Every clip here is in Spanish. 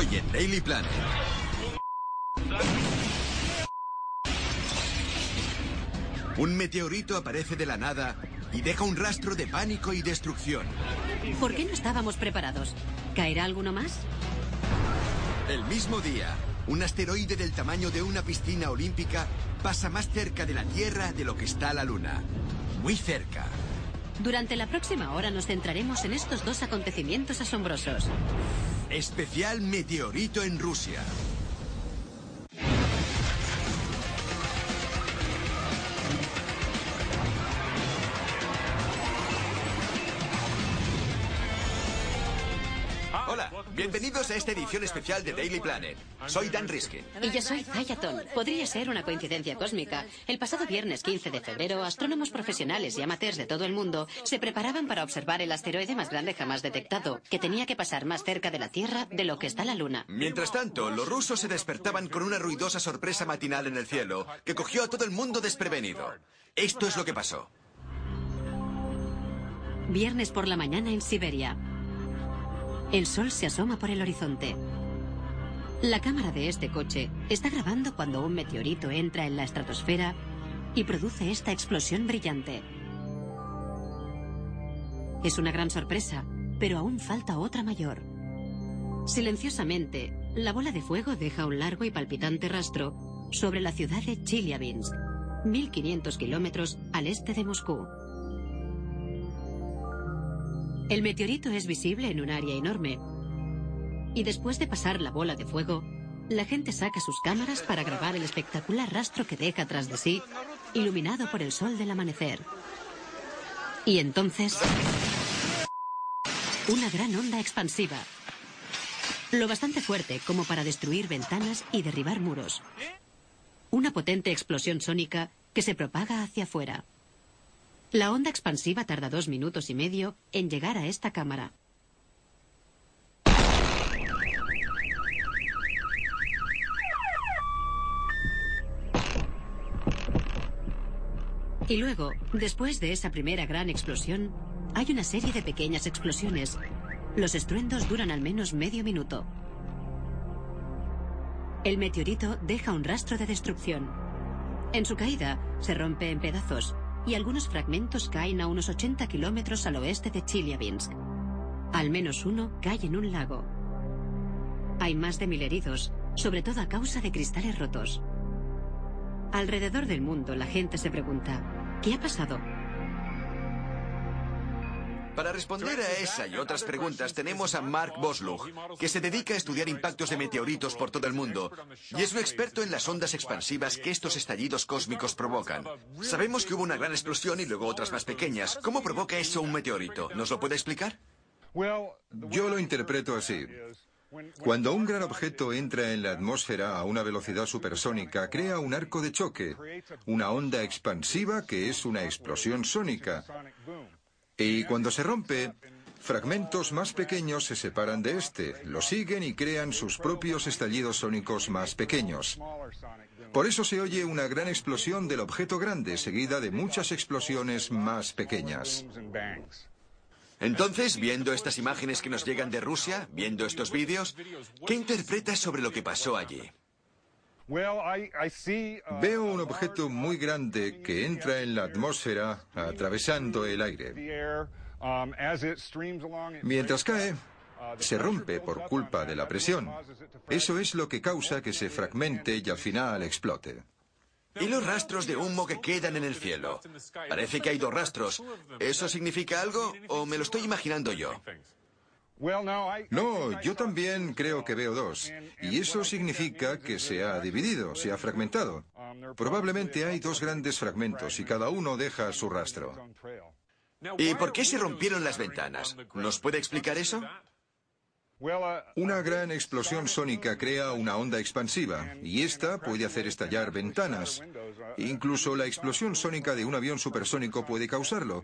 Hoy en Daily Planet. Un meteorito aparece de la nada y deja un rastro de pánico y destrucción. ¿Por qué no estábamos preparados? ¿Caerá alguno más? El mismo día, un asteroide del tamaño de una piscina olímpica pasa más cerca de la Tierra de lo que está la Luna. Muy cerca. Durante la próxima hora nos centraremos en estos dos acontecimientos asombrosos. Especial meteorito en Rusia. Bienvenidos a esta edición especial de Daily Planet. Soy Dan Riskin. Y yo soy Zayaton. Podría ser una coincidencia cósmica. El pasado viernes 15 de febrero, astrónomos profesionales y amateurs de todo el mundo se preparaban para observar el asteroide más grande jamás detectado, que tenía que pasar más cerca de la Tierra de lo que está la Luna. Mientras tanto, los rusos se despertaban con una ruidosa sorpresa matinal en el cielo que cogió a todo el mundo desprevenido. Esto es lo que pasó. Viernes por la mañana en Siberia. El sol se asoma por el horizonte. La cámara de este coche está grabando cuando un meteorito entra en la estratosfera y produce esta explosión brillante. Es una gran sorpresa, pero aún falta otra mayor. Silenciosamente, la bola de fuego deja un largo y palpitante rastro sobre la ciudad de Chelyabinsk, 1500 kilómetros al este de Moscú. El meteorito es visible en un área enorme. Y después de pasar la bola de fuego, la gente saca sus cámaras para grabar el espectacular rastro que deja tras de sí, iluminado por el sol del amanecer. Y entonces... Una gran onda expansiva. Lo bastante fuerte como para destruir ventanas y derribar muros. Una potente explosión sónica que se propaga hacia afuera. La onda expansiva tarda dos minutos y medio en llegar a esta cámara. Y luego, después de esa primera gran explosión, hay una serie de pequeñas explosiones. Los estruendos duran al menos medio minuto. El meteorito deja un rastro de destrucción. En su caída, se rompe en pedazos y algunos fragmentos caen a unos 80 kilómetros al oeste de Chelyabinsk. Al menos uno cae en un lago. Hay más de mil heridos, sobre todo a causa de cristales rotos. Alrededor del mundo la gente se pregunta, ¿qué ha pasado? Para responder a esa y otras preguntas tenemos a Mark Boslug, que se dedica a estudiar impactos de meteoritos por todo el mundo y es un experto en las ondas expansivas que estos estallidos cósmicos provocan. Sabemos que hubo una gran explosión y luego otras más pequeñas. ¿Cómo provoca eso un meteorito? ¿Nos lo puede explicar? Yo lo interpreto así. Cuando un gran objeto entra en la atmósfera a una velocidad supersónica, crea un arco de choque, una onda expansiva que es una explosión sónica. Y cuando se rompe, fragmentos más pequeños se separan de este, lo siguen y crean sus propios estallidos sónicos más pequeños. Por eso se oye una gran explosión del objeto grande, seguida de muchas explosiones más pequeñas. Entonces, viendo estas imágenes que nos llegan de Rusia, viendo estos vídeos, ¿qué interpretas sobre lo que pasó allí? Veo un objeto muy grande que entra en la atmósfera atravesando el aire. Mientras cae, se rompe por culpa de la presión. Eso es lo que causa que se fragmente y al final explote. ¿Y los rastros de humo que quedan en el cielo? Parece que hay dos rastros. ¿Eso significa algo o me lo estoy imaginando yo? No, yo también creo que veo dos. Y eso significa que se ha dividido, se ha fragmentado. Probablemente hay dos grandes fragmentos y cada uno deja su rastro. ¿Y por qué se rompieron las ventanas? ¿Nos puede explicar eso? Una gran explosión sónica crea una onda expansiva y esta puede hacer estallar ventanas. Incluso la explosión sónica de un avión supersónico puede causarlo.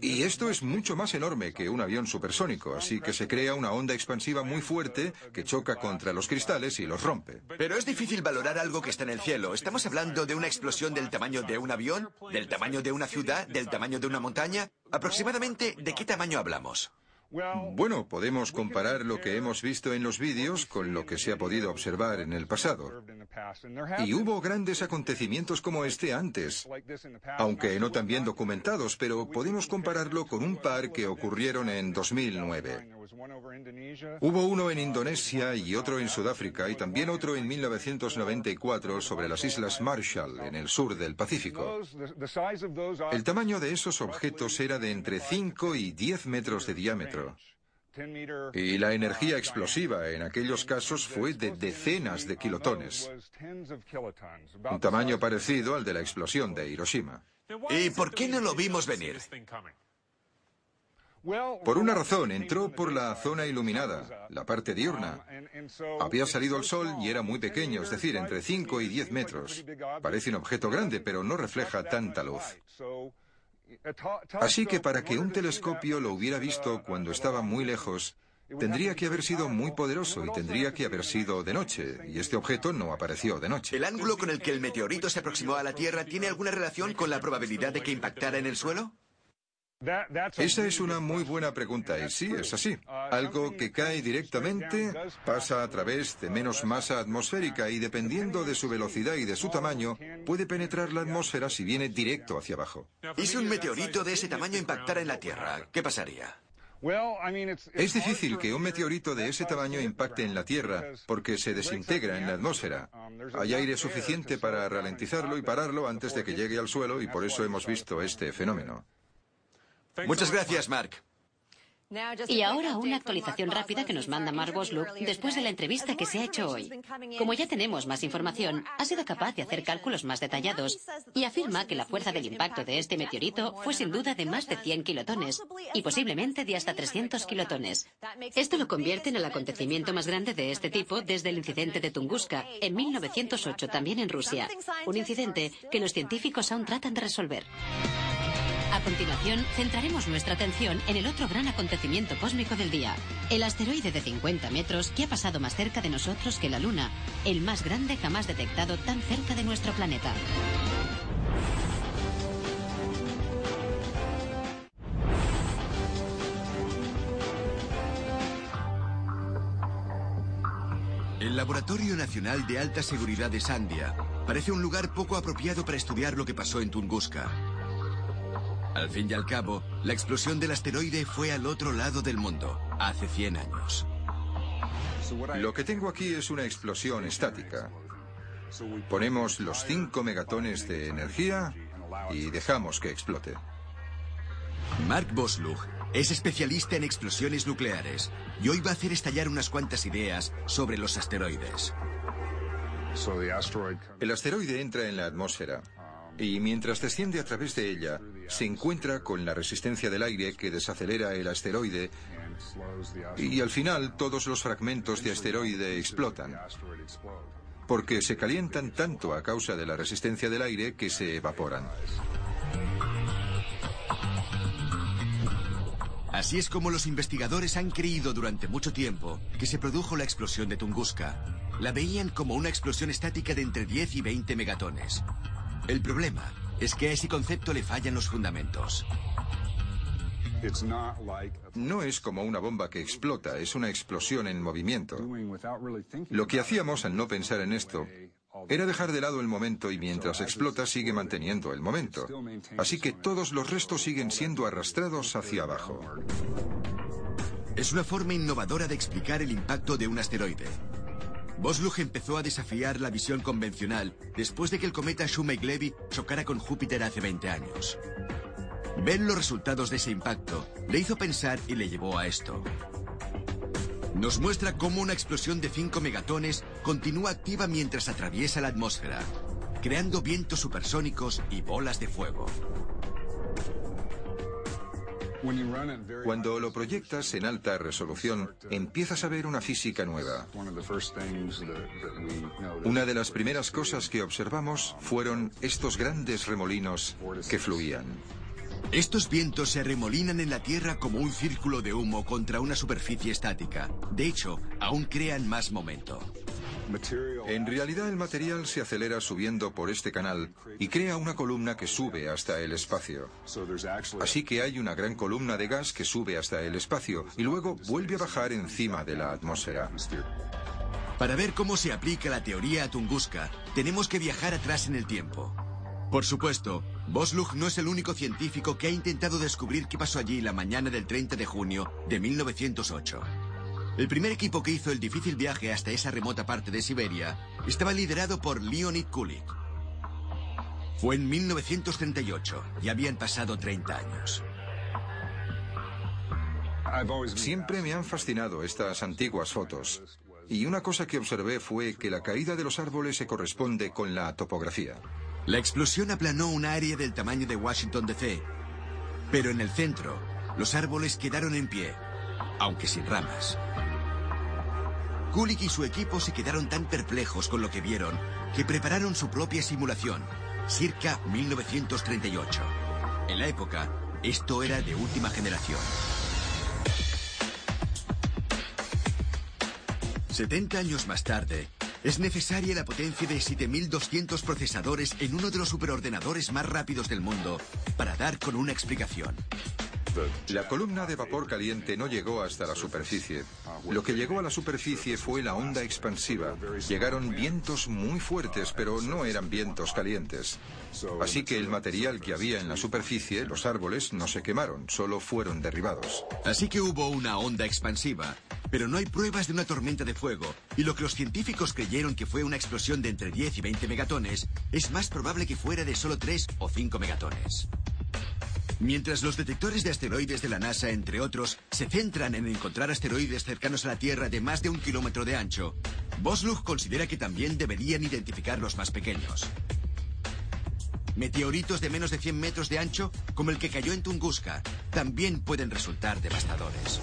Y esto es mucho más enorme que un avión supersónico, así que se crea una onda expansiva muy fuerte que choca contra los cristales y los rompe. Pero es difícil valorar algo que está en el cielo. ¿Estamos hablando de una explosión del tamaño de un avión? ¿Del tamaño de una ciudad? ¿Del tamaño de una montaña? ¿Aproximadamente de qué tamaño hablamos? Bueno, podemos comparar lo que hemos visto en los vídeos con lo que se ha podido observar en el pasado. Y hubo grandes acontecimientos como este antes, aunque no tan bien documentados, pero podemos compararlo con un par que ocurrieron en 2009. Hubo uno en Indonesia y otro en Sudáfrica y también otro en 1994 sobre las Islas Marshall, en el sur del Pacífico. El tamaño de esos objetos era de entre 5 y 10 metros de diámetro. Y la energía explosiva en aquellos casos fue de decenas de kilotones, un tamaño parecido al de la explosión de Hiroshima. ¿Y por qué no lo vimos venir? Por una razón, entró por la zona iluminada, la parte diurna. Había salido el sol y era muy pequeño, es decir, entre 5 y 10 metros. Parece un objeto grande, pero no refleja tanta luz. Así que para que un telescopio lo hubiera visto cuando estaba muy lejos, tendría que haber sido muy poderoso y tendría que haber sido de noche, y este objeto no apareció de noche. ¿El ángulo con el que el meteorito se aproximó a la Tierra tiene alguna relación con la probabilidad de que impactara en el suelo? Esa es una muy buena pregunta y sí, es así. Algo que cae directamente pasa a través de menos masa atmosférica y dependiendo de su velocidad y de su tamaño, puede penetrar la atmósfera si viene directo hacia abajo. ¿Y si un meteorito de ese tamaño impactara en la Tierra? ¿Qué pasaría? Es difícil que un meteorito de ese tamaño impacte en la Tierra porque se desintegra en la atmósfera. Hay aire suficiente para ralentizarlo y pararlo antes de que llegue al suelo y por eso hemos visto este fenómeno. Muchas gracias, Mark. Y ahora una actualización rápida que nos manda Mark Bosluk después de la entrevista que se ha hecho hoy. Como ya tenemos más información, ha sido capaz de hacer cálculos más detallados y afirma que la fuerza del impacto de este meteorito fue sin duda de más de 100 kilotones y posiblemente de hasta 300 kilotones. Esto lo convierte en el acontecimiento más grande de este tipo desde el incidente de Tunguska en 1908 también en Rusia. Un incidente que los científicos aún tratan de resolver. A continuación, centraremos nuestra atención en el otro gran acontecimiento cósmico del día, el asteroide de 50 metros que ha pasado más cerca de nosotros que la Luna, el más grande jamás detectado tan cerca de nuestro planeta. El Laboratorio Nacional de Alta Seguridad de Sandia parece un lugar poco apropiado para estudiar lo que pasó en Tunguska. Al fin y al cabo, la explosión del asteroide fue al otro lado del mundo, hace 100 años. Lo que tengo aquí es una explosión estática. Ponemos los 5 megatones de energía y dejamos que explote. Mark Boslug es especialista en explosiones nucleares y hoy va a hacer estallar unas cuantas ideas sobre los asteroides. El asteroide entra en la atmósfera y mientras desciende a través de ella, se encuentra con la resistencia del aire que desacelera el asteroide y al final todos los fragmentos de asteroide explotan, porque se calientan tanto a causa de la resistencia del aire que se evaporan. Así es como los investigadores han creído durante mucho tiempo que se produjo la explosión de Tunguska. La veían como una explosión estática de entre 10 y 20 megatones. El problema es que a ese concepto le fallan los fundamentos. No es como una bomba que explota, es una explosión en movimiento. Lo que hacíamos al no pensar en esto era dejar de lado el momento y mientras explota sigue manteniendo el momento. Así que todos los restos siguen siendo arrastrados hacia abajo. Es una forma innovadora de explicar el impacto de un asteroide. Boslug empezó a desafiar la visión convencional después de que el cometa Shoemaker-Levy chocara con Júpiter hace 20 años. Ver los resultados de ese impacto le hizo pensar y le llevó a esto. Nos muestra cómo una explosión de 5 megatones continúa activa mientras atraviesa la atmósfera, creando vientos supersónicos y bolas de fuego. Cuando lo proyectas en alta resolución, empiezas a ver una física nueva. Una de las primeras cosas que observamos fueron estos grandes remolinos que fluían. Estos vientos se remolinan en la Tierra como un círculo de humo contra una superficie estática. De hecho, aún crean más momento. En realidad el material se acelera subiendo por este canal y crea una columna que sube hasta el espacio. Así que hay una gran columna de gas que sube hasta el espacio y luego vuelve a bajar encima de la atmósfera. Para ver cómo se aplica la teoría a Tunguska, tenemos que viajar atrás en el tiempo. Por supuesto, Boslug no es el único científico que ha intentado descubrir qué pasó allí la mañana del 30 de junio de 1908. El primer equipo que hizo el difícil viaje hasta esa remota parte de Siberia estaba liderado por Leonid Kulik. Fue en 1938 y habían pasado 30 años. Siempre me han fascinado estas antiguas fotos. Y una cosa que observé fue que la caída de los árboles se corresponde con la topografía. La explosión aplanó un área del tamaño de Washington DC, pero en el centro, los árboles quedaron en pie, aunque sin ramas. Kulik y su equipo se quedaron tan perplejos con lo que vieron que prepararon su propia simulación, circa 1938. En la época, esto era de última generación. 70 años más tarde, es necesaria la potencia de 7200 procesadores en uno de los superordenadores más rápidos del mundo para dar con una explicación. La columna de vapor caliente no llegó hasta la superficie. Lo que llegó a la superficie fue la onda expansiva. Llegaron vientos muy fuertes, pero no eran vientos calientes. Así que el material que había en la superficie, los árboles, no se quemaron, solo fueron derribados. Así que hubo una onda expansiva, pero no hay pruebas de una tormenta de fuego, y lo que los científicos creyeron que fue una explosión de entre 10 y 20 megatones, es más probable que fuera de solo 3 o 5 megatones. Mientras los detectores de asteroides de la NASA, entre otros, se centran en encontrar asteroides cercanos a la Tierra de más de un kilómetro de ancho, Boslug considera que también deberían identificar los más pequeños. Meteoritos de menos de 100 metros de ancho, como el que cayó en Tunguska, también pueden resultar devastadores.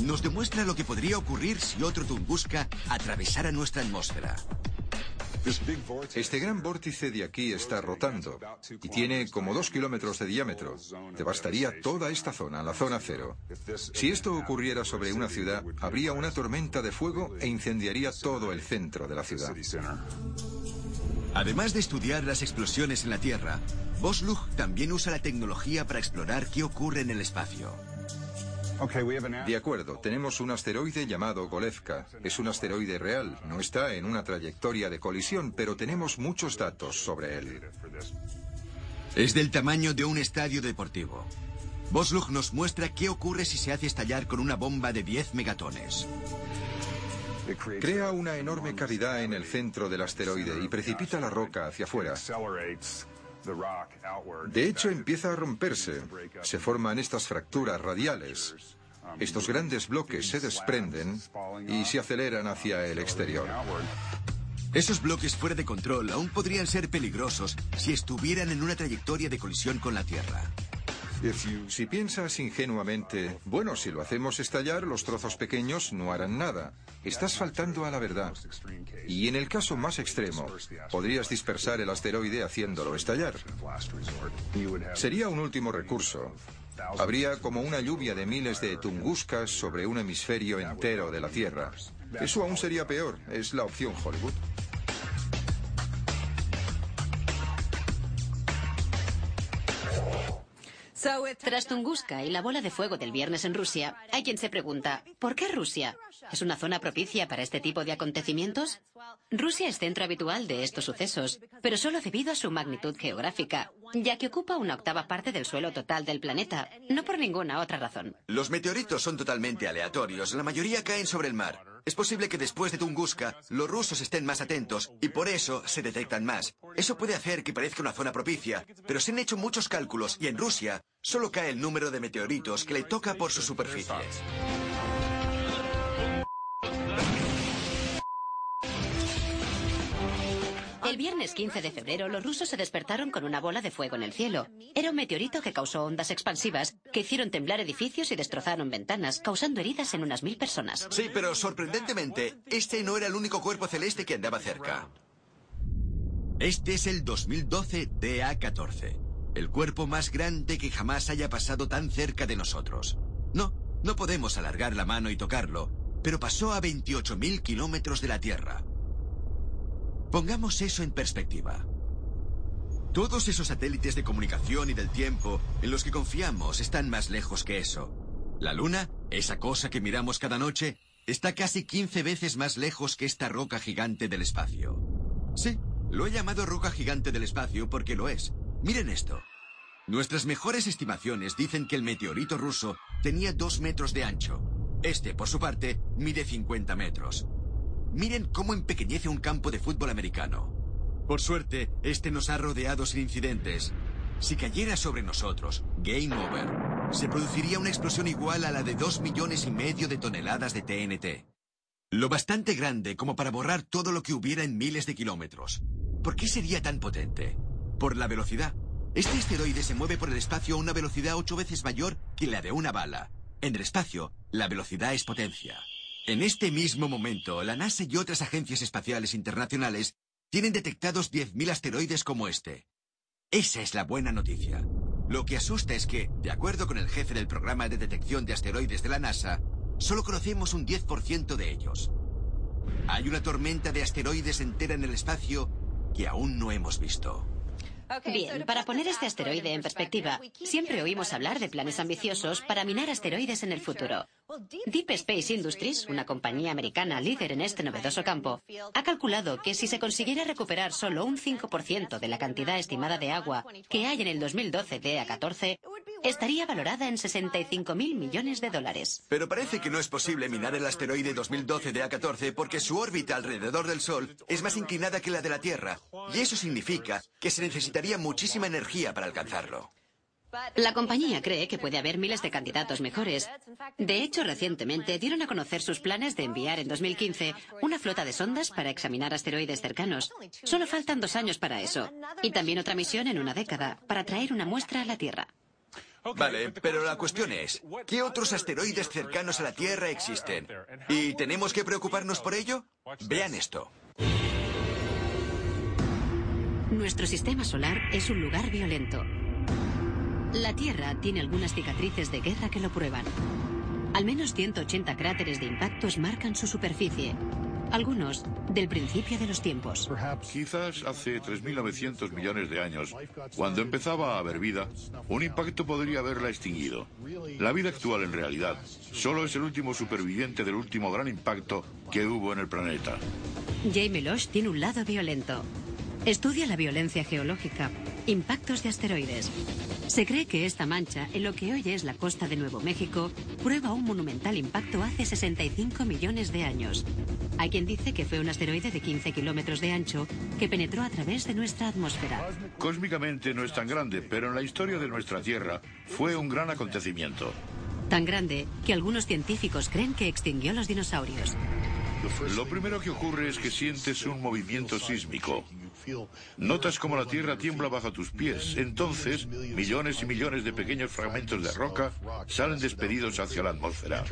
Nos demuestra lo que podría ocurrir si otro Tunguska atravesara nuestra atmósfera. Este gran vórtice de aquí está rotando y tiene como dos kilómetros de diámetro. Devastaría toda esta zona, la zona cero. Si esto ocurriera sobre una ciudad, habría una tormenta de fuego e incendiaría todo el centro de la ciudad. Además de estudiar las explosiones en la Tierra, Boslug también usa la tecnología para explorar qué ocurre en el espacio. De acuerdo, tenemos un asteroide llamado Golevka. Es un asteroide real, no está en una trayectoria de colisión, pero tenemos muchos datos sobre él. Es del tamaño de un estadio deportivo. Boslug nos muestra qué ocurre si se hace estallar con una bomba de 10 megatones. Crea una enorme cavidad en el centro del asteroide y precipita la roca hacia afuera. De hecho, empieza a romperse. Se forman estas fracturas radiales. Estos grandes bloques se desprenden y se aceleran hacia el exterior. Esos bloques fuera de control aún podrían ser peligrosos si estuvieran en una trayectoria de colisión con la Tierra. Si piensas ingenuamente, bueno, si lo hacemos estallar, los trozos pequeños no harán nada. Estás faltando a la verdad. Y en el caso más extremo, podrías dispersar el asteroide haciéndolo estallar. Sería un último recurso. Habría como una lluvia de miles de tunguscas sobre un hemisferio entero de la Tierra. Eso aún sería peor. Es la opción Hollywood. Tras Tunguska y la bola de fuego del viernes en Rusia, hay quien se pregunta, ¿por qué Rusia? ¿Es una zona propicia para este tipo de acontecimientos? Rusia es centro habitual de estos sucesos, pero solo debido a su magnitud geográfica, ya que ocupa una octava parte del suelo total del planeta, no por ninguna otra razón. Los meteoritos son totalmente aleatorios, la mayoría caen sobre el mar. Es posible que después de Tunguska los rusos estén más atentos y por eso se detectan más. Eso puede hacer que parezca una zona propicia, pero se han hecho muchos cálculos y en Rusia solo cae el número de meteoritos que le toca por su superficie. El viernes 15 de febrero, los rusos se despertaron con una bola de fuego en el cielo. Era un meteorito que causó ondas expansivas que hicieron temblar edificios y destrozaron ventanas, causando heridas en unas mil personas. Sí, pero sorprendentemente, este no era el único cuerpo celeste que andaba cerca. Este es el 2012 DA-14, el cuerpo más grande que jamás haya pasado tan cerca de nosotros. No, no podemos alargar la mano y tocarlo, pero pasó a 28.000 kilómetros de la Tierra. Pongamos eso en perspectiva. Todos esos satélites de comunicación y del tiempo en los que confiamos están más lejos que eso. La Luna, esa cosa que miramos cada noche, está casi 15 veces más lejos que esta roca gigante del espacio. Sí, lo he llamado roca gigante del espacio porque lo es. Miren esto. Nuestras mejores estimaciones dicen que el meteorito ruso tenía 2 metros de ancho este, por su parte, mide 50 metros. Miren cómo empequeñece un campo de fútbol americano. Por suerte, este nos ha rodeado sin incidentes. Si cayera sobre nosotros, game over, se produciría una explosión igual a la de dos millones y medio de toneladas de TNT. Lo bastante grande como para borrar todo lo que hubiera en miles de kilómetros. ¿Por qué sería tan potente? Por la velocidad. Este asteroide se mueve por el espacio a una velocidad ocho veces mayor que la de una bala. En el espacio, la velocidad es potencia. En este mismo momento, la NASA y otras agencias espaciales internacionales tienen detectados 10.000 asteroides como este. Esa es la buena noticia. Lo que asusta es que, de acuerdo con el jefe del programa de detección de asteroides de la NASA, solo conocemos un 10% de ellos. Hay una tormenta de asteroides entera en el espacio que aún no hemos visto. Bien, para poner este asteroide en perspectiva, siempre oímos hablar de planes ambiciosos para minar asteroides en el futuro. Deep Space Industries, una compañía americana líder en este novedoso campo, ha calculado que si se consiguiera recuperar solo un 5% de la cantidad estimada de agua que hay en el 2012 de A14, estaría valorada en 65 mil millones de dólares. Pero parece que no es posible minar el asteroide 2012 de A14 porque su órbita alrededor del Sol es más inclinada que la de la Tierra, y eso significa que se necesitaría muchísima energía para alcanzarlo. La compañía cree que puede haber miles de candidatos mejores. De hecho, recientemente dieron a conocer sus planes de enviar en 2015 una flota de sondas para examinar asteroides cercanos. Solo faltan dos años para eso. Y también otra misión en una década, para traer una muestra a la Tierra. Vale, pero la cuestión es, ¿qué otros asteroides cercanos a la Tierra existen? ¿Y tenemos que preocuparnos por ello? Vean esto. Nuestro sistema solar es un lugar violento. La Tierra tiene algunas cicatrices de guerra que lo prueban. Al menos 180 cráteres de impactos marcan su superficie. Algunos del principio de los tiempos. Quizás hace 3.900 millones de años, cuando empezaba a haber vida, un impacto podría haberla extinguido. La vida actual, en realidad, solo es el último superviviente del último gran impacto que hubo en el planeta. Jaime Losh tiene un lado violento. Estudia la violencia geológica, impactos de asteroides. Se cree que esta mancha, en lo que hoy es la costa de Nuevo México, prueba un monumental impacto hace 65 millones de años. Hay quien dice que fue un asteroide de 15 kilómetros de ancho que penetró a través de nuestra atmósfera. Cósmicamente no es tan grande, pero en la historia de nuestra Tierra fue un gran acontecimiento. Tan grande que algunos científicos creen que extinguió los dinosaurios. Lo primero que ocurre es que sientes un movimiento sísmico. Notas como la tierra tiembla bajo tus pies. Entonces, millones y millones de pequeños fragmentos de roca salen despedidos hacia la atmósfera.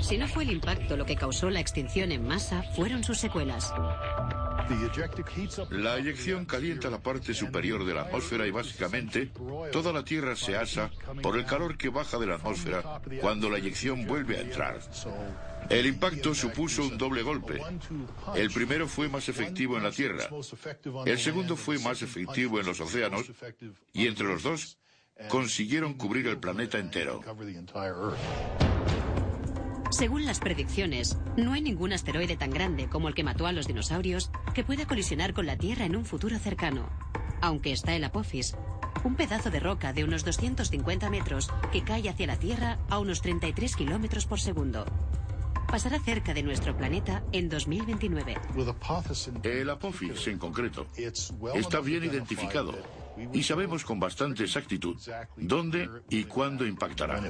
Si no fue el impacto lo que causó la extinción en masa, fueron sus secuelas. La eyección calienta la parte superior de la atmósfera y básicamente toda la Tierra se asa por el calor que baja de la atmósfera cuando la eyección vuelve a entrar. El impacto supuso un doble golpe. El primero fue más efectivo en la Tierra. El segundo fue más efectivo en los océanos. Y entre los dos, consiguieron cubrir el planeta entero. Según las predicciones, no hay ningún asteroide tan grande como el que mató a los dinosaurios que pueda colisionar con la Tierra en un futuro cercano. Aunque está el Apophis, un pedazo de roca de unos 250 metros que cae hacia la Tierra a unos 33 kilómetros por segundo pasará cerca de nuestro planeta en 2029. El Apophis, en concreto, está bien identificado y sabemos con bastante exactitud dónde y cuándo impactará.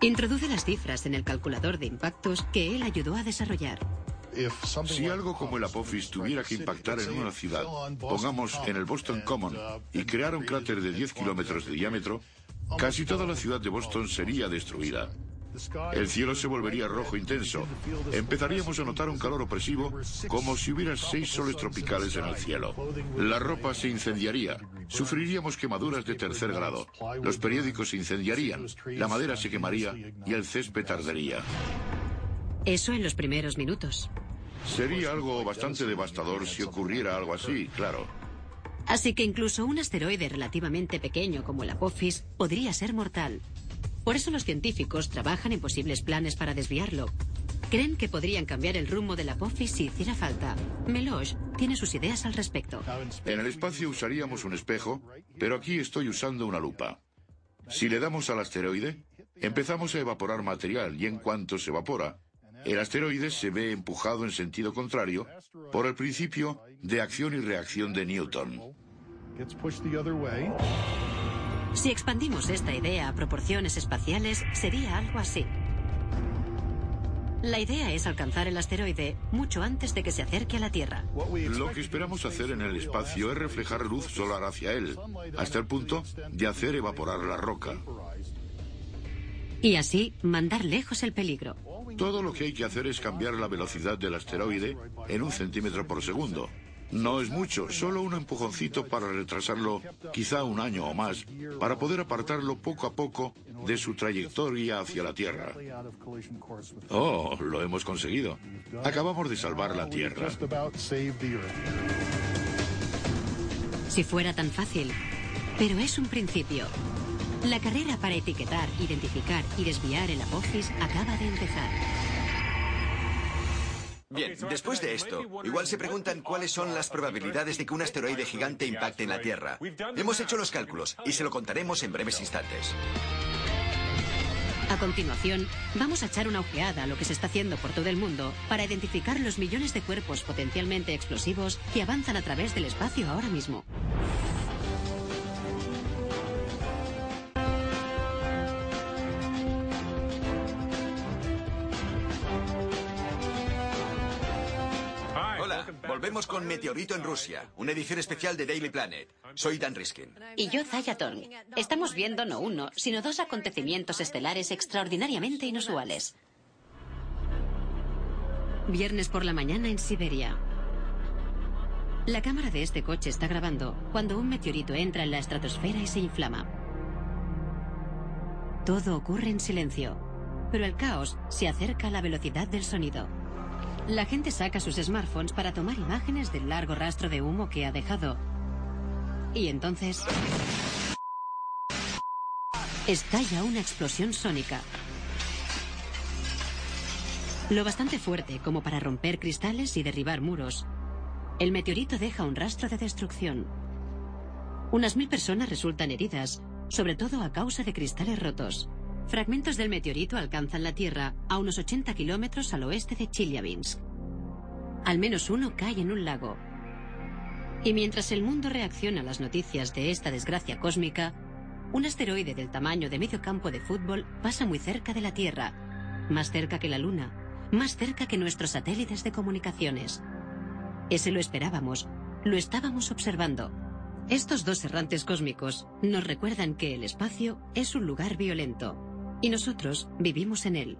Introduce las cifras en el calculador de impactos que él ayudó a desarrollar. Si algo como el Apophis tuviera que impactar en una ciudad, pongamos en el Boston Common, y crear un cráter de 10 kilómetros de diámetro, casi toda la ciudad de Boston sería destruida. El cielo se volvería rojo intenso. Empezaríamos a notar un calor opresivo como si hubiera seis soles tropicales en el cielo. La ropa se incendiaría. Sufriríamos quemaduras de tercer grado. Los periódicos se incendiarían. La madera se quemaría y el césped ardería. Eso en los primeros minutos. Sería algo bastante devastador si ocurriera algo así, claro. Así que incluso un asteroide relativamente pequeño como el Apophis podría ser mortal. Por eso los científicos trabajan en posibles planes para desviarlo. Creen que podrían cambiar el rumbo del Apophis si hiciera falta. Meloche tiene sus ideas al respecto. En el espacio usaríamos un espejo, pero aquí estoy usando una lupa. Si le damos al asteroide, empezamos a evaporar material y en cuanto se evapora, el asteroide se ve empujado en sentido contrario por el principio de acción y reacción de Newton. Si expandimos esta idea a proporciones espaciales, sería algo así. La idea es alcanzar el asteroide mucho antes de que se acerque a la Tierra. Lo que esperamos hacer en el espacio es reflejar luz solar hacia él, hasta el punto de hacer evaporar la roca. Y así mandar lejos el peligro. Todo lo que hay que hacer es cambiar la velocidad del asteroide en un centímetro por segundo. No es mucho, solo un empujoncito para retrasarlo quizá un año o más, para poder apartarlo poco a poco de su trayectoria hacia la Tierra. Oh, lo hemos conseguido. Acabamos de salvar la Tierra. Si fuera tan fácil. Pero es un principio. La carrera para etiquetar, identificar y desviar el Apophis acaba de empezar. Bien, después de esto, igual se preguntan cuáles son las probabilidades de que un asteroide gigante impacte en la Tierra. Hemos hecho los cálculos y se lo contaremos en breves instantes. A continuación, vamos a echar una ojeada a lo que se está haciendo por todo el mundo para identificar los millones de cuerpos potencialmente explosivos que avanzan a través del espacio ahora mismo. Con Meteorito en Rusia, una edición especial de Daily Planet. Soy Dan Riskin. Y yo, Zaya Tong. Estamos viendo no uno, sino dos acontecimientos estelares extraordinariamente inusuales. Viernes por la mañana en Siberia. La cámara de este coche está grabando cuando un meteorito entra en la estratosfera y se inflama. Todo ocurre en silencio, pero el caos se acerca a la velocidad del sonido. La gente saca sus smartphones para tomar imágenes del largo rastro de humo que ha dejado. Y entonces... Estalla una explosión sónica. Lo bastante fuerte como para romper cristales y derribar muros. El meteorito deja un rastro de destrucción. Unas mil personas resultan heridas, sobre todo a causa de cristales rotos. Fragmentos del meteorito alcanzan la Tierra a unos 80 kilómetros al oeste de Chelyabinsk. Al menos uno cae en un lago. Y mientras el mundo reacciona a las noticias de esta desgracia cósmica, un asteroide del tamaño de medio campo de fútbol pasa muy cerca de la Tierra, más cerca que la Luna, más cerca que nuestros satélites de comunicaciones. Ese lo esperábamos, lo estábamos observando. Estos dos errantes cósmicos nos recuerdan que el espacio es un lugar violento y nosotros vivimos en él.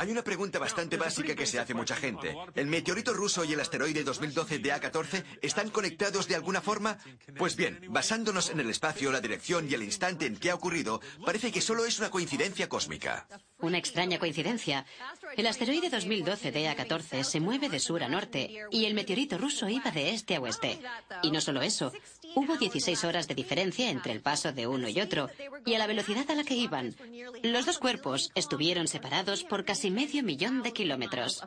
Hay una pregunta bastante básica que se hace mucha gente. ¿El meteorito ruso y el asteroide 2012 DA14 están conectados de alguna forma? Pues bien, basándonos en el espacio, la dirección y el instante en que ha ocurrido, parece que solo es una coincidencia cósmica. Una extraña coincidencia. El asteroide 2012 DA14 se mueve de sur a norte y el meteorito ruso iba de este a oeste. Y no solo eso, hubo 16 horas de diferencia entre el paso de uno y otro y a la velocidad a la que iban. Los dos cuerpos estuvieron separados por casi medio millón de kilómetros.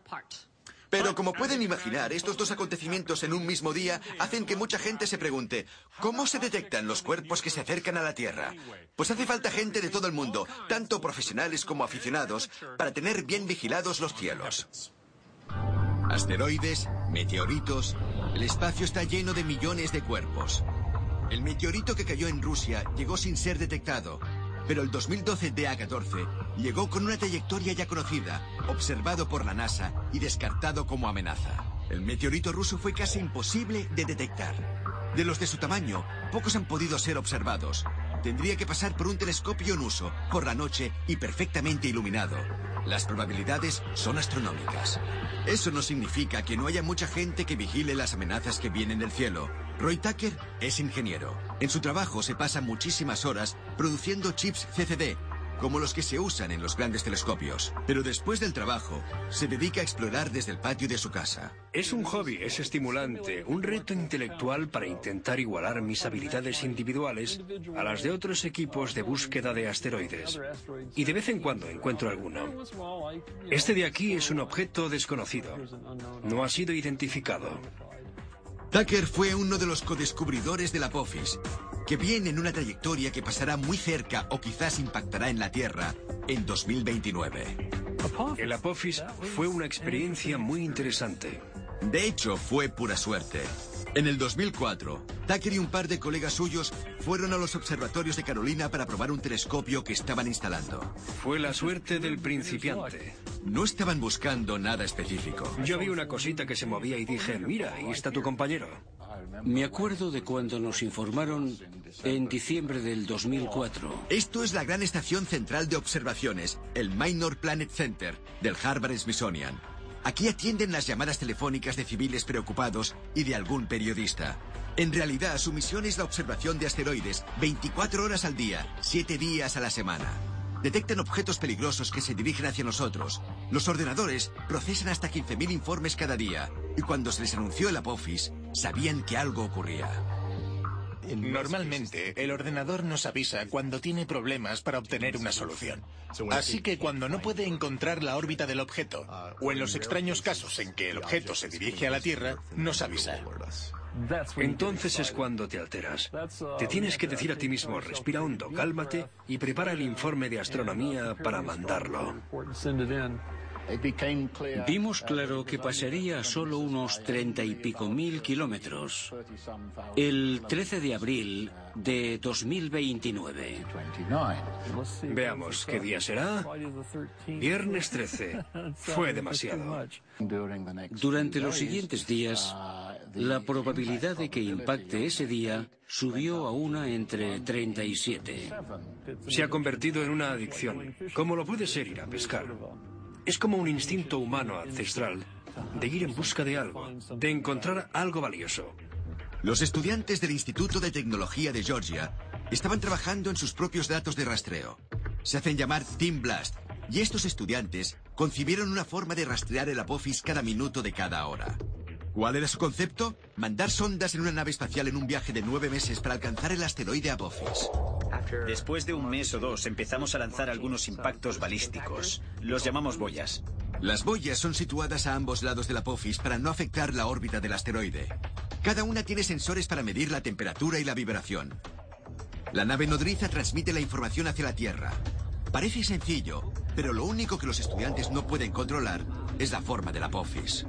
Pero como pueden imaginar, estos dos acontecimientos en un mismo día hacen que mucha gente se pregunte, ¿cómo se detectan los cuerpos que se acercan a la Tierra? Pues hace falta gente de todo el mundo, tanto profesionales como aficionados, para tener bien vigilados los cielos. Asteroides, meteoritos, el espacio está lleno de millones de cuerpos. El meteorito que cayó en Rusia llegó sin ser detectado, pero el 2012 DA14 llegó con una trayectoria ya conocida, observado por la NASA y descartado como amenaza. El meteorito ruso fue casi imposible de detectar. De los de su tamaño, pocos han podido ser observados, tendría que pasar por un telescopio en uso, por la noche y perfectamente iluminado. Las probabilidades son astronómicas. Eso no significa que no haya mucha gente que vigile las amenazas que vienen del cielo. Roy Tucker es ingeniero. En su trabajo se pasa muchísimas horas produciendo chips CCD, como los que se usan en los grandes telescopios. Pero después del trabajo, se dedica a explorar desde el patio de su casa. Es un hobby, es estimulante, un reto intelectual para intentar igualar mis habilidades individuales a las de otros equipos de búsqueda de asteroides. Y de vez en cuando encuentro alguno. Este de aquí es un objeto desconocido. No ha sido identificado. Tucker fue uno de los codescubridores de la Apophis, que viene en una trayectoria que pasará muy cerca o quizás impactará en la Tierra en 2029. El Apophis fue una experiencia muy interesante. De hecho, fue pura suerte. En el 2004, Tucker y un par de colegas suyos fueron a los observatorios de Carolina para probar un telescopio que estaban instalando. Fue la suerte del principiante. No estaban buscando nada específico. Yo vi una cosita que se movía y dije, mira, ahí está tu compañero. Me acuerdo de cuando nos informaron en diciembre del 2004. Esto es la gran estación central de observaciones, el Minor Planet Center, del Harvard Smithsonian. Aquí atienden las llamadas telefónicas de civiles preocupados y de algún periodista. En realidad, su misión es la observación de asteroides 24 horas al día, 7 días a la semana. Detectan objetos peligrosos que se dirigen hacia nosotros. Los ordenadores procesan hasta 15.000 informes cada día. Y cuando se les anunció el Apophis, sabían que algo ocurría. Normalmente, el ordenador nos avisa cuando tiene problemas para obtener una solución. Así que cuando no puede encontrar la órbita del objeto, o en los extraños casos en que el objeto se dirige a la Tierra, nos avisa. Entonces es cuando te alteras. Te tienes que decir a ti mismo, respira hondo, cálmate y prepara el informe de astronomía para mandarlo. Vimos claro que pasaría a solo unos treinta y pico mil kilómetros el 13 de abril de 2029. Veamos, ¿qué día será? Viernes 13. Fue demasiado. Durante los siguientes días, la probabilidad de que impacte ese día subió a una entre 37. Se ha convertido en una adicción, como lo puede ser ir a pescar. Es como un instinto humano ancestral de ir en busca de algo, de encontrar algo valioso. Los estudiantes del Instituto de Tecnología de Georgia estaban trabajando en sus propios datos de rastreo. Se hacen llamar Team Blast, y estos estudiantes concibieron una forma de rastrear el Apophis cada minuto de cada hora. ¿Cuál era su concepto? Mandar sondas en una nave espacial en un viaje de nueve meses para alcanzar el asteroide Apophis. Después de un mes o dos empezamos a lanzar algunos impactos balísticos. Los llamamos boyas. Las boyas son situadas a ambos lados del Apophis para no afectar la órbita del asteroide. Cada una tiene sensores para medir la temperatura y la vibración. La nave nodriza transmite la información hacia la Tierra. Parece sencillo, pero lo único que los estudiantes no pueden controlar es la forma del Apophis.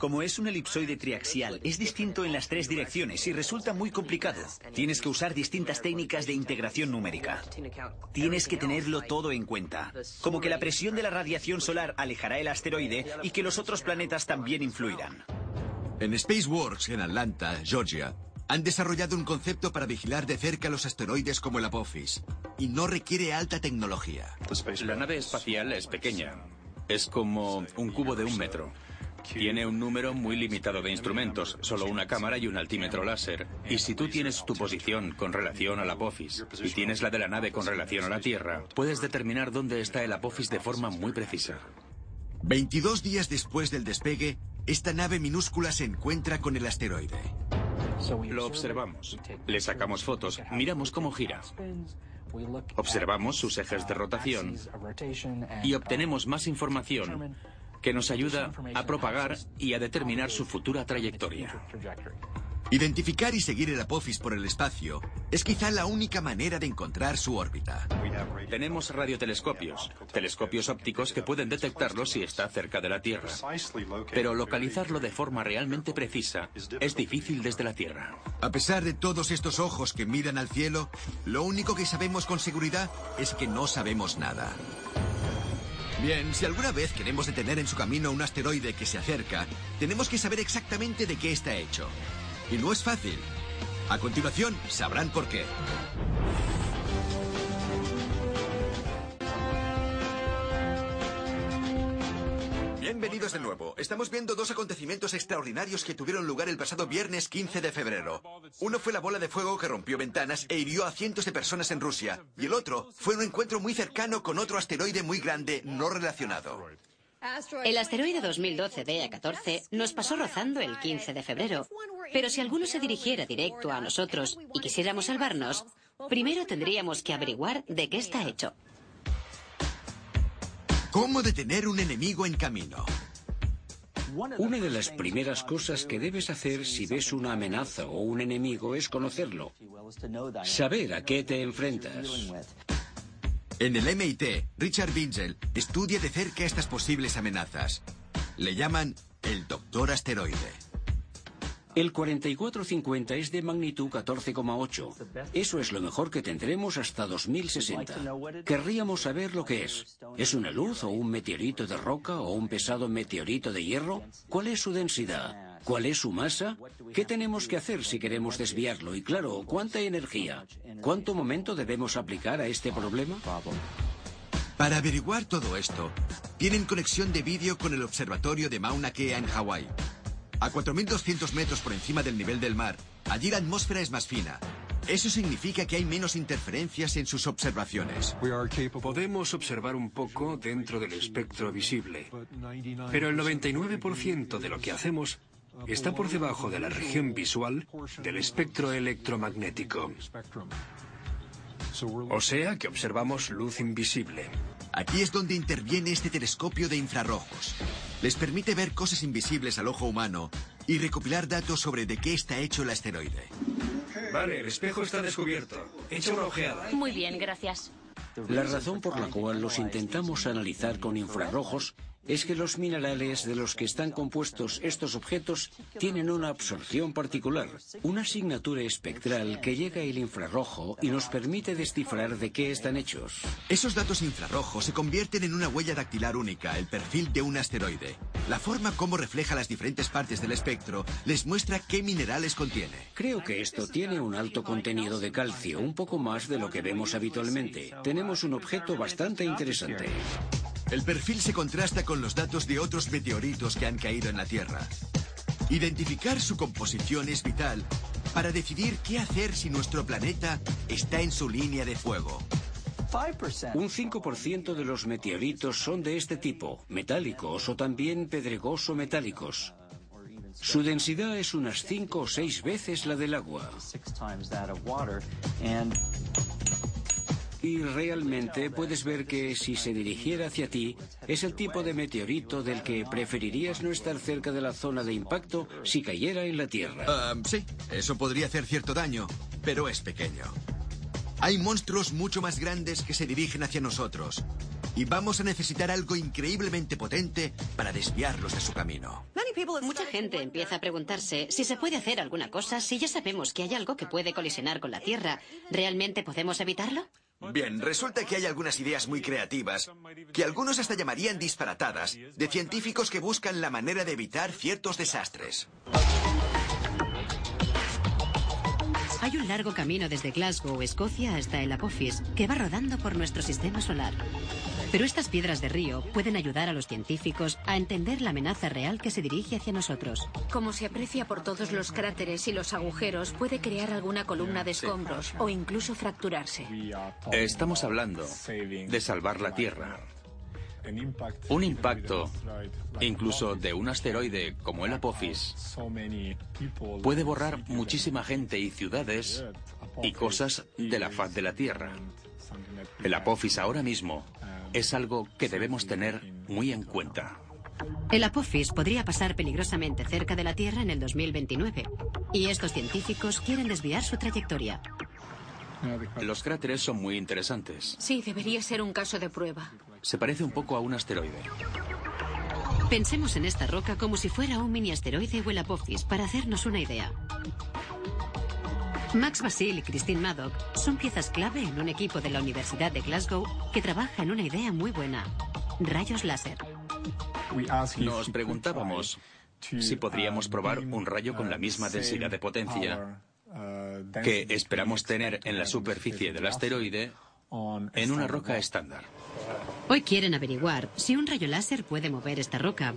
Como es un elipsoide triaxial, es distinto en las tres direcciones y resulta muy complicado. Tienes que usar distintas técnicas de integración numérica. Tienes que tenerlo todo en cuenta. Como que la presión de la radiación solar alejará el asteroide y que los otros planetas también influirán. En Spaceworks, en Atlanta, Georgia, han desarrollado un concepto para vigilar de cerca los asteroides como el Apophis. Y no requiere alta tecnología. La nave espacial es pequeña. Es como un cubo de un metro. Tiene un número muy limitado de instrumentos, solo una cámara y un altímetro láser. Y si tú tienes tu posición con relación al Apophis y tienes la de la nave con relación a la Tierra, puedes determinar dónde está el Apophis de forma muy precisa. 22 días después del despegue, esta nave minúscula se encuentra con el asteroide. Lo observamos, le sacamos fotos, miramos cómo gira. Observamos sus ejes de rotación y obtenemos más información que nos ayuda a propagar y a determinar su futura trayectoria. Identificar y seguir el Apophis por el espacio es quizá la única manera de encontrar su órbita. Tenemos radiotelescopios, telescopios ópticos que pueden detectarlo si está cerca de la Tierra. Pero localizarlo de forma realmente precisa es difícil desde la Tierra. A pesar de todos estos ojos que miran al cielo, lo único que sabemos con seguridad es que no sabemos nada. Bien, si alguna vez queremos detener en su camino un asteroide que se acerca, tenemos que saber exactamente de qué está hecho. Y no es fácil. A continuación, sabrán por qué. Bienvenidos de nuevo. Estamos viendo dos acontecimientos extraordinarios que tuvieron lugar el pasado viernes 15 de febrero. Uno fue la bola de fuego que rompió ventanas e hirió a cientos de personas en Rusia. Y el otro fue un encuentro muy cercano con otro asteroide muy grande no relacionado. El asteroide 2012 DA14 nos pasó rozando el 15 de febrero. Pero si alguno se dirigiera directo a nosotros y quisiéramos salvarnos, primero tendríamos que averiguar de qué está hecho. ¿Cómo detener un enemigo en camino? Una de las primeras cosas que debes hacer si ves una amenaza o un enemigo es conocerlo. Saber a qué te enfrentas. En el MIT, Richard Binzel estudia de cerca estas posibles amenazas. Le llaman el Doctor Asteroide. El 4450 es de magnitud 14,8. Eso es lo mejor que tendremos hasta 2060. Querríamos saber lo que es. ¿Es una luz o un meteorito de roca o un pesado meteorito de hierro? ¿Cuál es su densidad? ¿Cuál es su masa? ¿Qué tenemos que hacer si queremos desviarlo? Y claro, ¿cuánta energía? ¿Cuánto momento debemos aplicar a este problema? Para averiguar todo esto, tienen conexión de vídeo con el observatorio de Mauna Kea en Hawái. A 4.200 metros por encima del nivel del mar, allí la atmósfera es más fina. Eso significa que hay menos interferencias en sus observaciones. Podemos observar un poco dentro del espectro visible, pero el 99% de lo que hacemos está por debajo de la región visual del espectro electromagnético. O sea que observamos luz invisible. Aquí es donde interviene este telescopio de infrarrojos. Les permite ver cosas invisibles al ojo humano y recopilar datos sobre de qué está hecho el asteroide. Vale, el espejo está descubierto. Echa una ojeada. Muy bien, gracias. La razón por la cual los intentamos analizar con infrarrojos es que los minerales de los que están compuestos estos objetos tienen una absorción particular, una asignatura espectral que llega al infrarrojo y nos permite descifrar de qué están hechos. Esos datos infrarrojos se convierten en una huella dactilar única, el perfil de un asteroide. La forma como refleja las diferentes partes del espectro les muestra qué minerales contiene. Creo que esto tiene un alto contenido de calcio, un poco más de lo que vemos habitualmente. Tenemos un objeto bastante interesante. El perfil se contrasta con los datos de otros meteoritos que han caído en la Tierra. Identificar su composición es vital para decidir qué hacer si nuestro planeta está en su línea de fuego. Un 5% de los meteoritos son de este tipo, metálicos o también pedregoso metálicos. Su densidad es unas 5 o 6 veces la del agua. Y realmente puedes ver que si se dirigiera hacia ti, es el tipo de meteorito del que preferirías no estar cerca de la zona de impacto si cayera en la Tierra. Ah, sí, eso podría hacer cierto daño, pero es pequeño. Hay monstruos mucho más grandes que se dirigen hacia nosotros. Y vamos a necesitar algo increíblemente potente para desviarlos de su camino. Mucha gente empieza a preguntarse si se puede hacer alguna cosa si ya sabemos que hay algo que puede colisionar con la Tierra. ¿Realmente podemos evitarlo? Bien, resulta que hay algunas ideas muy creativas, que algunos hasta llamarían disparatadas, de científicos que buscan la manera de evitar ciertos desastres. Hay un largo camino desde Glasgow, Escocia, hasta el Apophis, que va rodando por nuestro sistema solar. Pero estas piedras de río pueden ayudar a los científicos a entender la amenaza real que se dirige hacia nosotros. Como se aprecia por todos los cráteres y los agujeros, puede crear alguna columna de escombros o incluso fracturarse. Estamos hablando de salvar la Tierra. Un impacto, incluso de un asteroide como el Apophis, puede borrar muchísima gente y ciudades y cosas de la faz de la Tierra. El Apophis ahora mismo es algo que debemos tener muy en cuenta. El Apophis podría pasar peligrosamente cerca de la Tierra en el 2029. Y estos científicos quieren desviar su trayectoria. Los cráteres son muy interesantes. Sí, debería ser un caso de prueba. Se parece un poco a un asteroide. Pensemos en esta roca como si fuera un mini asteroide o el Apophis para hacernos una idea. Max Basil y Christine Maddock son piezas clave en un equipo de la Universidad de Glasgow que trabaja en una idea muy buena, rayos láser. Nos preguntábamos si podríamos probar un rayo con la misma densidad de potencia que esperamos tener en la superficie del asteroide en una roca estándar. Hoy quieren averiguar si un rayo láser puede mover esta roca.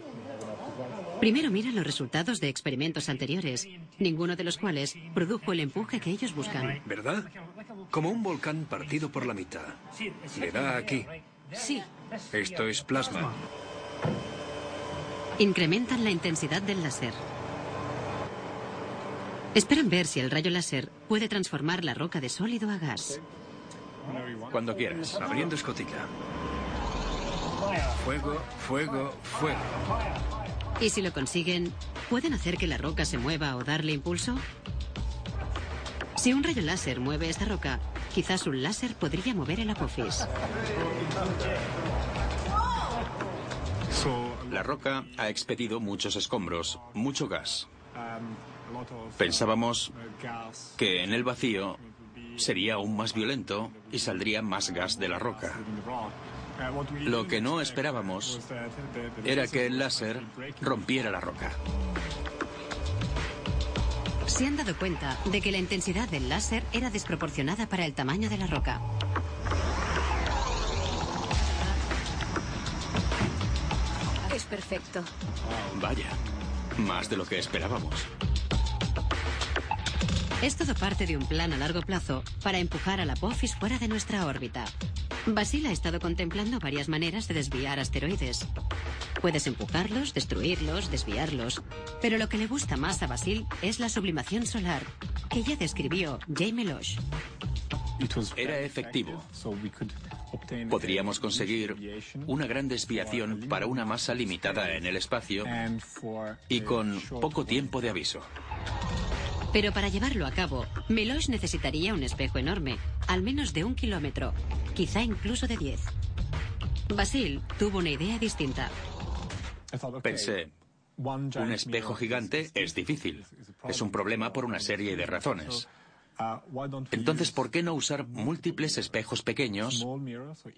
Primero miran los resultados de experimentos anteriores, ninguno de los cuales produjo el empuje que ellos buscan. ¿Verdad? Como un volcán partido por la mitad. Le da aquí. Sí. Esto es plasma. Incrementan la intensidad del láser. Esperan ver si el rayo láser puede transformar la roca de sólido a gas. Cuando quieras. Abriendo escotilla. Fuego, fuego, fuego. Y si lo consiguen, ¿pueden hacer que la roca se mueva o darle impulso? Si un rayo láser mueve esta roca, quizás un láser podría mover el apófis. La roca ha expedido muchos escombros, mucho gas. Pensábamos que en el vacío sería aún más violento y saldría más gas de la roca. Lo que no esperábamos era que el láser rompiera la roca. Se han dado cuenta de que la intensidad del láser era desproporcionada para el tamaño de la roca. Es perfecto. Vaya, más de lo que esperábamos. Es todo parte de un plan a largo plazo para empujar a la Apophis fuera de nuestra órbita. Basil ha estado contemplando varias maneras de desviar asteroides. Puedes empujarlos, destruirlos, desviarlos. Pero lo que le gusta más a Basil es la sublimación solar, que ya describió Jaime Losh. Era efectivo. Podríamos conseguir una gran desviación para una masa limitada en el espacio y con poco tiempo de aviso. Pero para llevarlo a cabo, Melosh necesitaría un espejo enorme, al menos de un kilómetro, quizá incluso de diez. Basil tuvo una idea distinta. Pensé, un espejo gigante es difícil. Es un problema por una serie de razones. Entonces, ¿por qué no usar múltiples espejos pequeños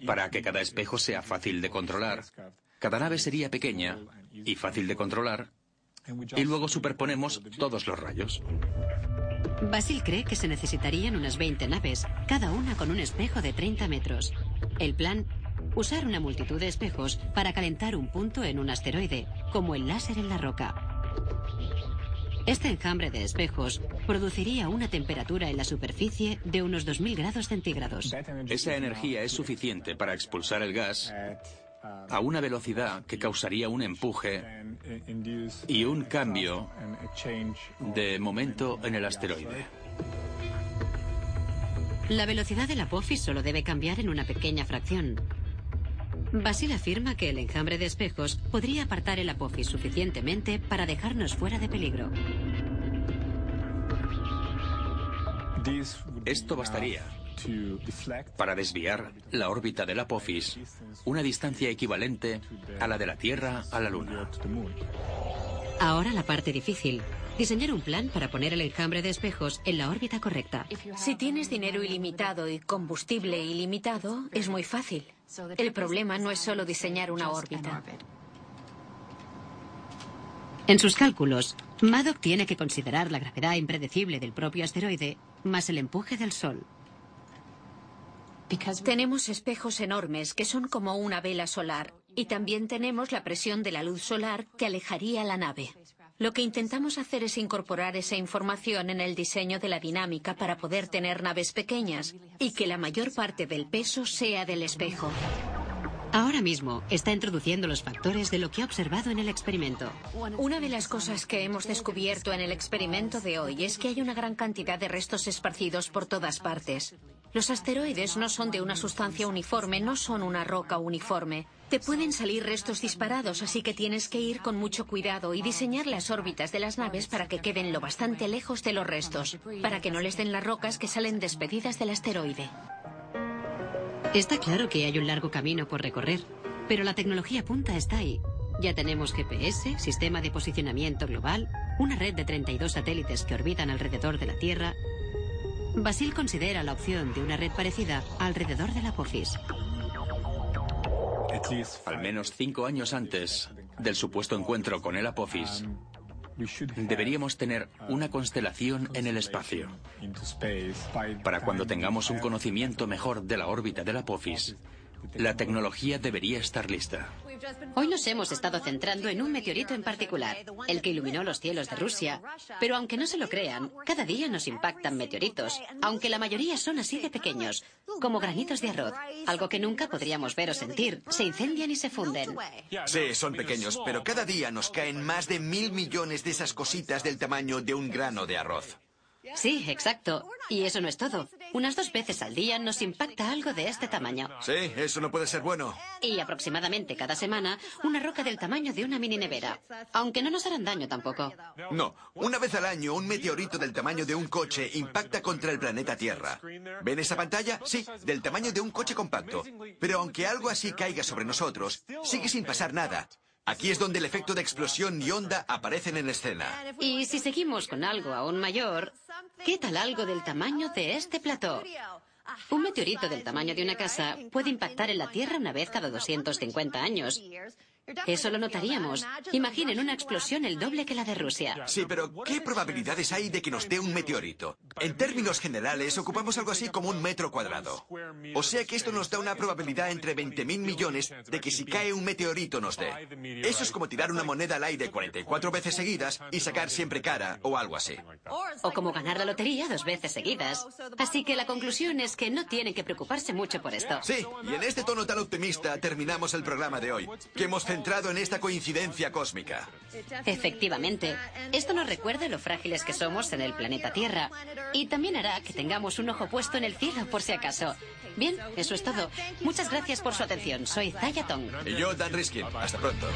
para que cada espejo sea fácil de controlar? Cada nave sería pequeña y fácil de controlar y luego superponemos todos los rayos. Basil cree que se necesitarían unas 20 naves, cada una con un espejo de 30 metros. El plan, usar una multitud de espejos para calentar un punto en un asteroide, como el láser en la roca. Este enjambre de espejos produciría una temperatura en la superficie de unos 2.000 grados centígrados. Esa energía es suficiente para expulsar el gas a una velocidad que causaría un empuje y un cambio de momento en el asteroide. La velocidad del Apophis solo debe cambiar en una pequeña fracción. Basil afirma que el enjambre de espejos podría apartar el Apophis suficientemente para dejarnos fuera de peligro. Esto bastaría para desviar la órbita del Apophis una distancia equivalente a la de la Tierra a la Luna. Ahora la parte difícil. Diseñar un plan para poner el enjambre de espejos en la órbita correcta. Si tienes dinero ilimitado y combustible ilimitado, es muy fácil. El problema no es solo diseñar una órbita. En sus cálculos, Maddox tiene que considerar la gravedad impredecible del propio asteroide más el empuje del Sol. Tenemos espejos enormes que son como una vela solar y también tenemos la presión de la luz solar que alejaría la nave. Lo que intentamos hacer es incorporar esa información en el diseño de la dinámica para poder tener naves pequeñas y que la mayor parte del peso sea del espejo. Ahora mismo está introduciendo los factores de lo que ha observado en el experimento. Una de las cosas que hemos descubierto en el experimento de hoy es que hay una gran cantidad de restos esparcidos por todas partes. Los asteroides no son de una sustancia uniforme, no son una roca uniforme. Te pueden salir restos disparados, así que tienes que ir con mucho cuidado y diseñar las órbitas de las naves para que queden lo bastante lejos de los restos, para que no les den las rocas que salen despedidas del asteroide. Está claro que hay un largo camino por recorrer, pero la tecnología punta está ahí. Ya tenemos GPS, sistema de posicionamiento global, una red de 32 satélites que orbitan alrededor de la Tierra. Basil considera la opción de una red parecida alrededor de la Apophis. Al menos cinco años antes del supuesto encuentro con el Apophis, deberíamos tener una constelación en el espacio. Para cuando tengamos un conocimiento mejor de la órbita del Apophis, La tecnología debería estar lista. Hoy nos hemos estado centrando en un meteorito en particular, el que iluminó los cielos de Rusia. Pero aunque no se lo crean, cada día nos impactan meteoritos, aunque la mayoría son así de pequeños, como granitos de arroz, algo que nunca podríamos ver o sentir. Se incendian y se funden. Sí, son pequeños, pero cada día nos caen más de mil millones de esas cositas del tamaño de un grano de arroz. Sí, exacto. Y eso no es todo. Unas dos veces al día nos impacta algo de este tamaño. Sí, eso no puede ser bueno. Y aproximadamente cada semana, una roca del tamaño de una mini nevera. Aunque no nos harán daño tampoco. No, una vez al año un meteorito del tamaño de un coche impacta contra el planeta Tierra. ¿Ven esa pantalla? Sí, del tamaño de un coche compacto. Pero aunque algo así caiga sobre nosotros, sigue sin pasar nada. Aquí es donde el efecto de explosión y onda aparecen en escena. Y si seguimos con algo aún mayor, ¿qué tal algo del tamaño de este plató? Un meteorito del tamaño de una casa puede impactar en la Tierra una vez cada 250 años. Eso lo notaríamos. Imaginen una explosión el doble que la de Rusia. Sí, pero ¿qué probabilidades hay de que nos dé un meteorito? En términos generales, ocupamos algo así como un metro cuadrado. O sea que esto nos da una probabilidad entre 20.000 millones de que si cae un meteorito nos dé. Eso es como tirar una moneda al aire 44 veces seguidas y sacar siempre cara o algo así. O como ganar la lotería dos veces seguidas. Así que la conclusión es que no tienen que preocuparse mucho por esto. Sí, y en este tono tan optimista terminamos el programa de hoy, que hemos centrado en esta coincidencia cósmica. Efectivamente. Esto nos recuerda lo frágiles que somos en el planeta Tierra. Y también hará que tengamos un ojo puesto en el cielo por si acaso. Bien, eso es todo. Muchas gracias por su atención. Soy Zaya Tong. Y yo, Dan Riskin. Hasta pronto.